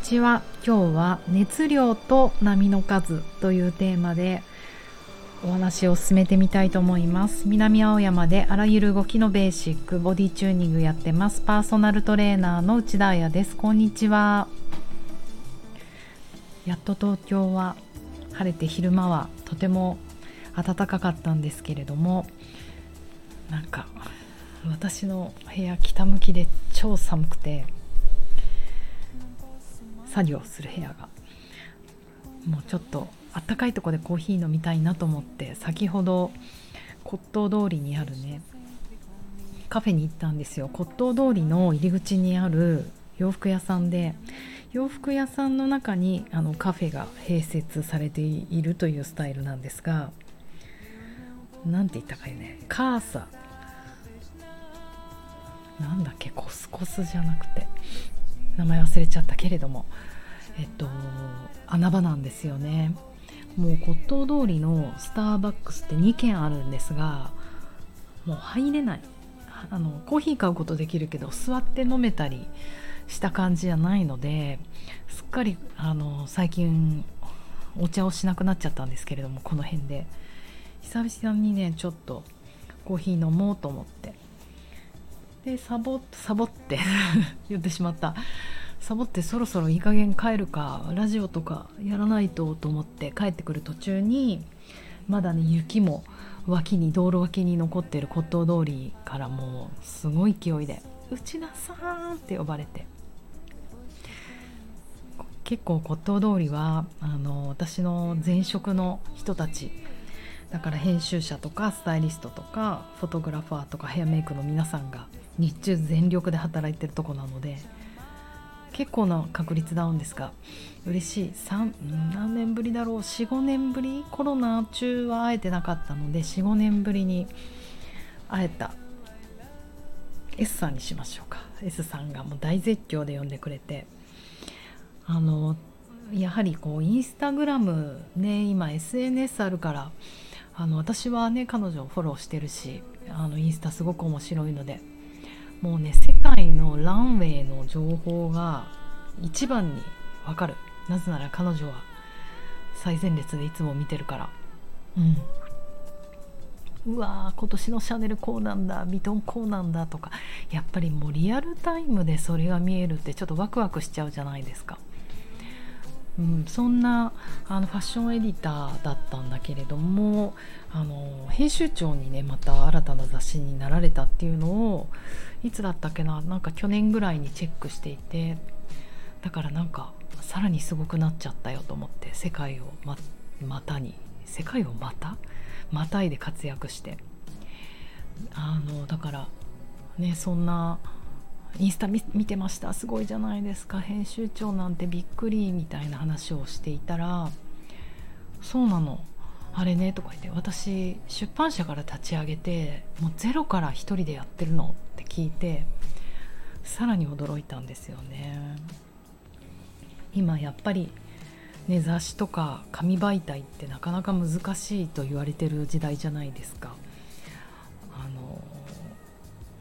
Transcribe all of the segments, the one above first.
ちは。今日は熱量と波の数というテーマでお話を進めてみたいと思います。南青山であらゆる動きのベーシックボディチューニングやってます。パーソナルトレーナーの内田彩です。こんにちは。やっと東京は晴れて昼間はとても暖かかったんですけれどもなんか私の部屋北向きで超寒くて作業する部屋が。もうちょっとあったかいとこでコーヒー飲みたいなと思って先ほど骨董通りにあるねカフェに行ったんですよ。骨董通りの入り口にある洋服屋さんで洋服屋さんの中にあのカフェが併設されているというスタイルなんですが何て言ったかいね。カーサ。なんだっけコスコスじゃなくて。名前忘れちゃったけれども。えっと穴場なんですよね。もう骨董通りのスターバックスって2軒あるんですがもう入れない。あのコーヒー買うことできるけど座って飲めたりした感じじゃないのですっかりあの最近お茶をしなくなっちゃったんですけれどもこの辺で。久々にねちょっとコーヒー飲もうと思って。でサボサボって 言ってしまったサボってそろそろいい加減帰るかラジオとかやらないとと思って帰ってくる途中にまだね雪も脇に道路脇に残っている骨董通りからもうすごい勢いで「内田さん!」って呼ばれて結構骨董通りはあの私の前職の人たちだから編集者とかスタイリストとかフォトグラファーとかヘアメイクの皆さんが日中全力で働いてるとこなので結構な確率ダウンですが嬉しい。3何年ぶりだろう？45年ぶり？コロナ中は会えてなかったので45年ぶりに会えた。S さんにしましょうか。S さんがもう大絶叫で呼んでくれて。あのやはりこうインスタグラムね今 SNS あるからあの私はね彼女をフォローしてるしあのインスタすごく面白いのでもうね世界のランウェイの情報が一番にわかる。なぜなら彼女は最前列でいつも見てるから。うん。うわー今年のシャネルこうなんだ。ヴィトンこうなんだとか。やっぱりもうリアルタイムでそれが見えるってちょっとワクワクしちゃうじゃないですか。うん、そんなあのファッションエディターだったんだけれども編集長にねまた新たな雑誌になられたっていうのをいつだったっけななんか去年ぐらいにチェックしていてだからなんかさらにすごくなっちゃったよと思って世界をままたに世界をまたまたいで活躍して。あのだからねそんなインスタ見てました。すごいじゃないですか。編集長なんてびっくりみたいな話をしていたらそうなの。あれねとか言って私出版社から立ち上げてもうゼロから一人でやってるのって聞いてさらに驚いたんですよね。今やっぱりね雑誌とか紙媒体ってなかなか難しいと言われてる時代じゃないですか。あの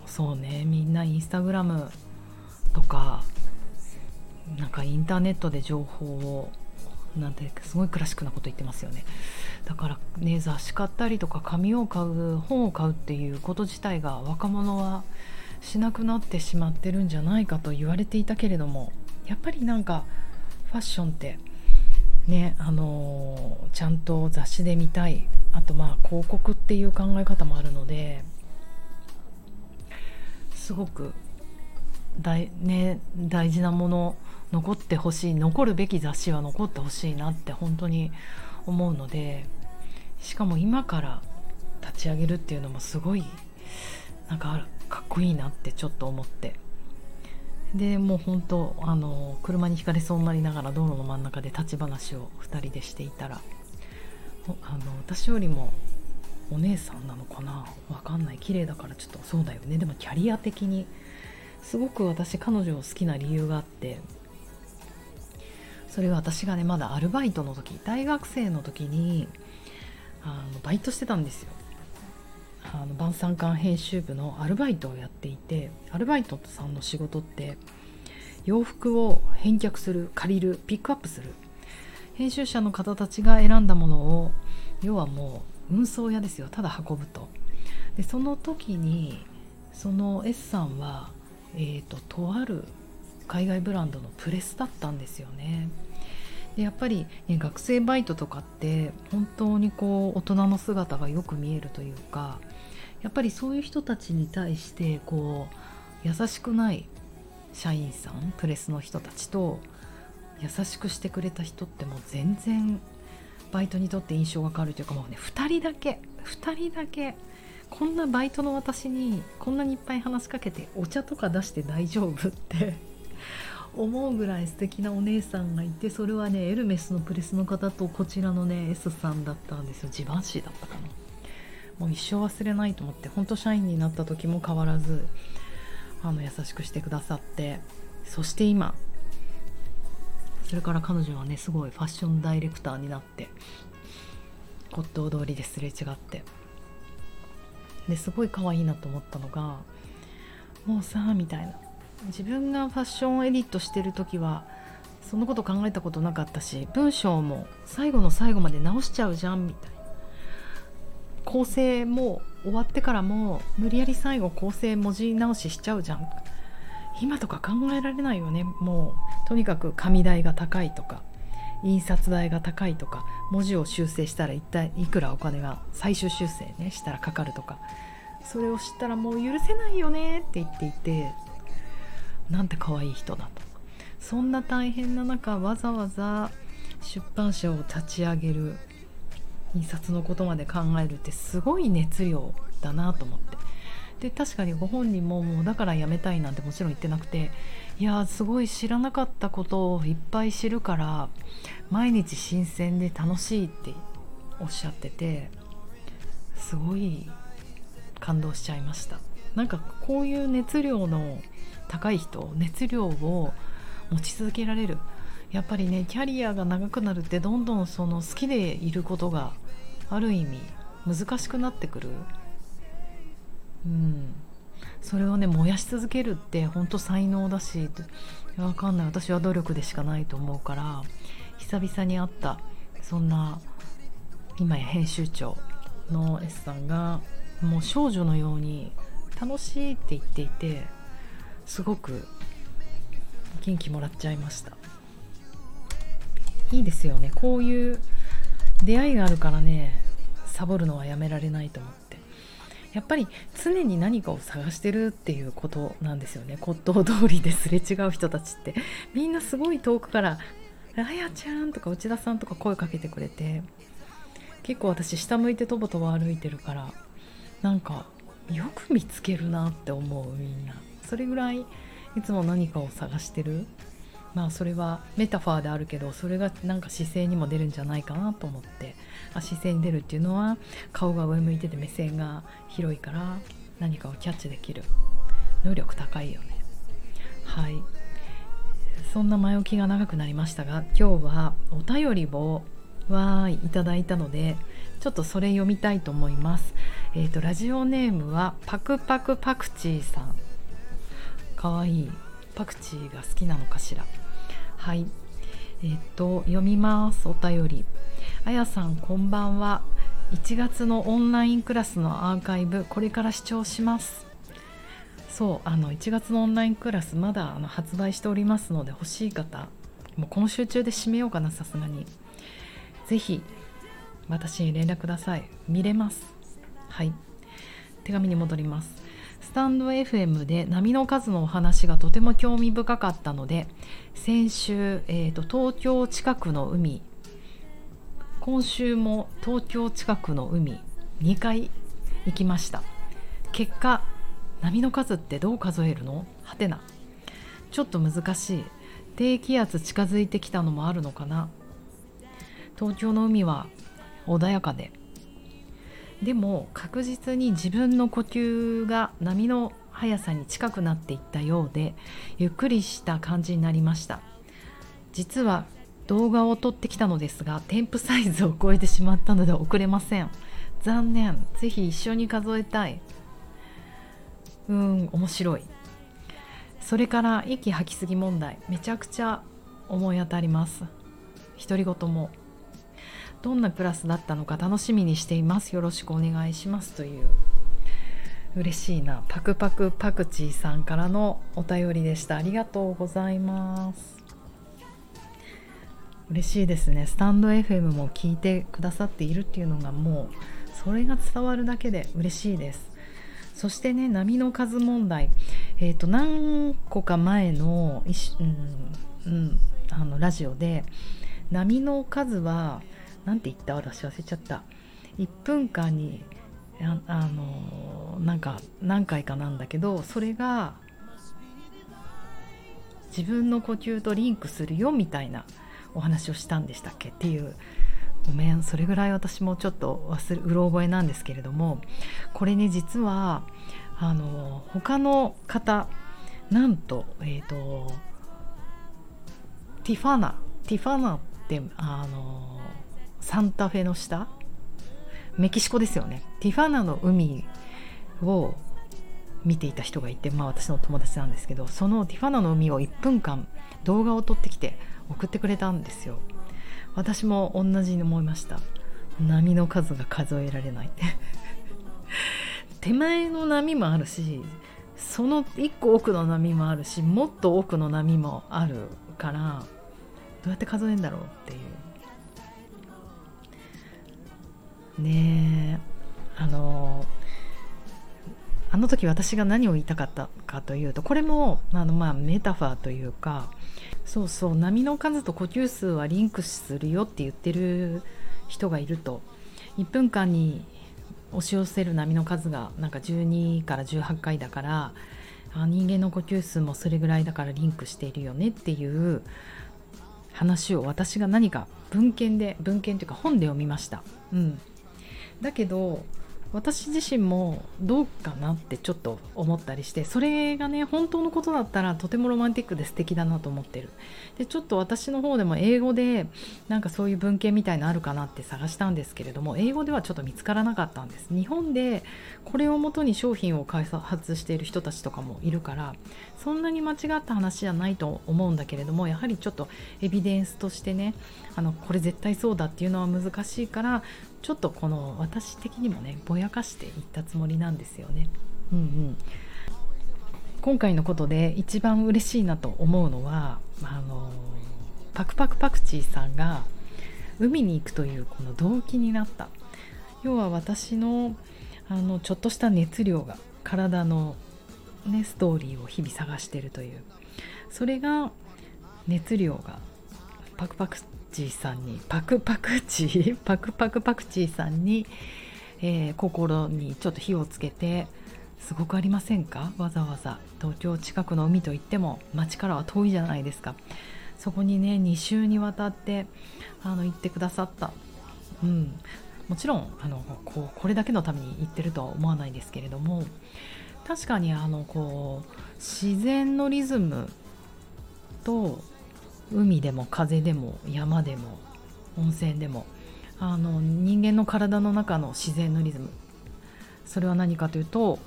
そうねみんなインスタグラムとかなんかインターネットで情報をなんてすごいクラシックなこと言ってますよね。だからね雑誌買ったりとか紙を買う本を買うっていうこと自体が若者はしなくなってしまってるんじゃないかと言われていたけれどもやっぱりなんかファッションってねあのー、ちゃんと雑誌で見たいあとまあ広告っていう考え方もあるのですごく大,、ね、大事なもの残ってほしい残るべき雑誌は残ってほしいなって本当に思うのでしかも今から立ち上げるっていうのもすごいなんかかっこいいなってちょっと思って。でもう本当あの車にひかれそうになりながら道路の真ん中で立ち話を2人でしていたらあの私よりもお姉さんなのかな？わかんない。綺麗だからちょっとそうだよね。でもキャリア的にすごく私彼女を好きな理由があってそれは私がねまだアルバイトの時大学生の時にあのバイトしてたんですよ。あの晩餐館編集部のアルバイトをやっていてアルバイトさんの仕事って洋服を返却する借りるピックアップする編集者の方たちが選んだものを要はもう運送屋ですよただ運ぶと。でその時にその S さんは、えーと、とある海外ブランドのプレスだったんですよね。でやっぱり、ね、学生バイトとかって本当にこう大人の姿がよく見えるというかやっぱりそういう人たちに対してこう優しくない社員さんプレスの人たちと優しくしてくれた人ってもう全然バイトにとって印象が変わるというかもうね2人だけ2人だけこんなバイトの私にこんなにいっぱい話しかけてお茶とか出して大丈夫って思うぐらい素敵なお姉さんがいてそれはねエルメスのプレスの方とこちらのね S さんだったんですよ。ジバンシーだったかな。もう一生忘れないと思って本当社員になった時も変わらずあの優しくしてくださってそして今それから彼女はねすごいファッションダイレクターになって骨董通りですれ違ってですごい可愛いなと思ったのがもうさみたいな。自分がファッションエディットしてる時はそんなこと考えたことなかったし文章も最後の最後まで直しちゃうじゃんみたいな構成も終わってからも無理やり最後構成文字直ししちゃうじゃん今とか考えられないよねもうとにかく紙代が高いとか印刷代が高いとか文字を修正したら一体いくらお金が最終修正ねしたらかかるとか。それを知ったらもう許せないよねって言っていて。なんて可愛い人だと。そんな大変な中わざわざ出版社を立ち上げる印刷のことまで考えるってすごい熱量だなと思って。で確かにご本人ももうだからやめたいなんてもちろん言ってなくていやすごい知らなかったことをいっぱい知るから毎日新鮮で楽しいっておっしゃっててすごい感動しちゃいました。なんかこういう熱量の高い人熱量を持ち続けられる。やっぱりねキャリアが長くなるってどんどんその好きでいることがある意味難しくなってくる。うん。それをね燃やし続けるって本当才能だしわかんない。私は努力でしかないと思うから久々に会ったそんな今や編集長の S さんがもう少女のように楽しいって言っていてすごく元気もらっちゃいました。いいですよね。こういう出会いがあるからねサボるのはやめられないと思って。やっぱり常に何かを探してるっていうことなんですよね。骨董通りですれ違う人たちって。みんなすごい遠くから「あやちゃん」とか内田さんとか声かけてくれて結構私下向いてとぼとぼ歩いてるからなんかよく見つけるなって思うみんな。それぐらいいつも何かを探してる？まあそれはメタファーであるけどそれがなんか姿勢にも出るんじゃないかなと思って。あ姿勢に出るっていうのは顔が上向いてて目線が広いから何かをキャッチできる。能力高いよね。はい。そんな前置きが長くなりましたが今日はお便りをわーいいただいたのでちょっとそれ読みたいと思います。えっ、ー、とラジオネームはパクパクパクチーさん。かわいいパクチーが好きなのかしら。はい。えっ、と読みます。お便り。あやさんこんばんは。1月のオンラインクラスのアーカイブこれから視聴します。そうあの1月のオンラインクラスまだあの発売しておりますので欲しい方もう今週中で締めようかなさすがに。是非私に連絡ください。見れます。はい。手紙に戻ります。スタンド FM で波の数のお話がとても興味深かったので先週、えーと、東京近くの海今週も東京近くの海2回行きました。結果波の数ってどう数えるの？はてな。ちょっと難しい。低気圧近づいてきたのもあるのかな。東京の海は穏やかででも確実に自分の呼吸が波の速さに近くなっていったようでゆっくりした感じになりました。実は動画を撮ってきたのですが添付サイズを超えてしまったので送れません。残念。ぜひ一緒に数えたい。うん面白い。それから息吐きすぎ問題。めちゃくちゃ思い当たります。独り言も。どんなクラスだったのか楽しみにしています。よろしくお願いしますという嬉しいなパクパクパクチーさんからのお便りでした。ありがとうございます。嬉しいですね。スタンド FM も聞いてくださっているっていうのがもうそれが伝わるだけで嬉しいです。そしてね波の数問題。えっ、ー、と何個か前の,、うんうん、あのラジオで波の数は何て言った？私忘れちゃった。1分間にああのなんか何回かなんだけどそれが自分の呼吸とリンクするよみたいなお話をしたんでしたっけ？っていうごめんそれぐらい私もちょっと忘れうろ覚えなんですけれどもこれね実はあの他の方なんとえっ、ー、とティファナティファナってあのサンタフェの下？メキシコですよね。ティファナの海を見ていた人がいて、まあ、私の友達なんですけどそのティファナの海を1分間動画を撮ってきて送ってくれたんですよ。私も同じに思いました。波の数が数えられない。手前の波もあるしその1個奥の波もあるしもっと奥の波もあるからどうやって数えるんだろうっていうねあのあの時私が何を言いたかったかというとこれもあのまあメタファーというかそうそう波の数と呼吸数はリンクするよって言ってる人がいると。1分間に押し寄せる波の数がなんか12から18回だから人間の呼吸数もそれぐらいだからリンクしているよねっていう話を私が何か文献で文献というか本で読みました。うん、だけど私自身もどうかなってちょっと思ったりしてそれがね本当のことだったらとてもロマンティックで素敵だなと思ってる。でちょっと私の方でも英語でなんかそういう文献みたいのあるかなって探したんですけれども英語ではちょっと見つからなかったんです。日本でこれをもとに商品を開発している人たちとかもいるからそんなに間違った話じゃないと思うんだけれどもやはりちょっとエビデンスとしてねあのこれ絶対そうだっていうのは難しいからちょっとこの私的にもねぼやかしていったつもりなんですよね。うんうん、今回のことで一番嬉しいなと思うのはあのパクパクパクチーさんが海に行くというこの動機になった。要は私のあのちょっとした熱量が体の、ね、ストーリーを日々探してるという。それが熱量がパクパクチーさんにパクパクチーパクパクパクチーさんに、えー、心にちょっと火をつけてすごくありませんか？わざわざ東京近くの海といっても町からは遠いじゃないですか。そこにね2週にわたってあの行ってくださった、うん、もちろんあのこうこれだけのために行ってるとは思わないですけれども確かにあのこう自然のリズムと海でも風でも山でも温泉でもあの人間の体の中の自然のリズム。それは何かというと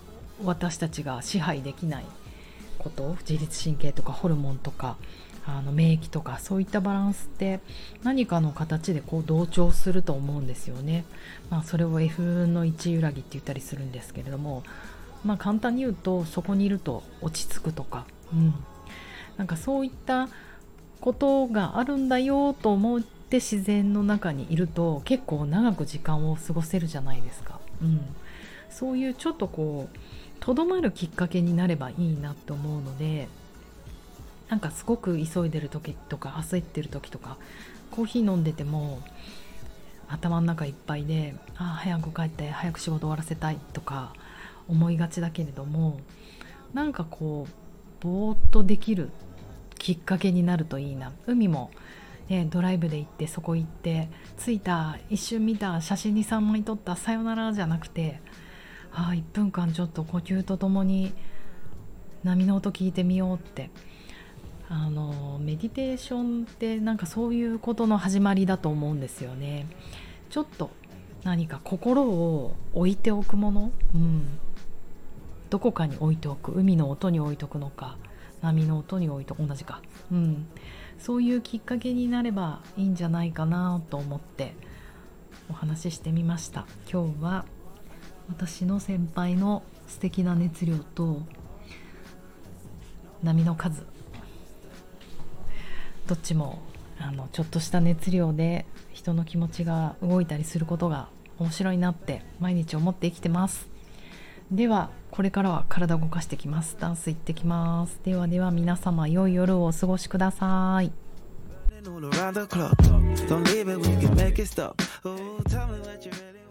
私たちが支配できないこと自律神経とかホルモンとかあの免疫とかそういったバランスって何かの形でこう同調すると思うんですよね。まあ、それを F の1揺らぎって言ったりするんですけれども、まあ、簡単に言うとそこにいると落ち着くとか、うん、なんかそういったことがあるんだよと思って自然の中にいると結構長く時間を過ごせるじゃないですか。うん、そういうちょっとこうとどまるきっかけになればいいなと思うのでなんかすごく急いでる時とか焦ってる時とかコーヒー飲んでても頭の中いっぱいでああ早く帰って早く仕事終わらせたいとか思いがちだけれどもなんかこうぼーっとできるきっかけになるといいな。海も、ね、ドライブで行ってそこ行って着いた一瞬見た写真に3枚撮ったさよならじゃなくてあ1分間ちょっと呼吸とともに波の音聞いてみようって。あのメディテーションってなんかそういうことの始まりだと思うんですよね。ちょっと何か心を置いておくもの、うん、どこかに置いておく。海の音に置いとくのか。波の音においと同じか、うん、そういうきっかけになればいいんじゃないかなと思ってお話ししてみました。今日は私の先輩の素敵な熱量と波の数。どっちもあのちょっとした熱量で人の気持ちが動いたりすることが面白いなって毎日思って生きてます。ではこれからは体を動かしてきますダンス行ってきますではでは皆様良い夜をお過ごしください Don't leave it, we can make it stop. Oh, tell me what you really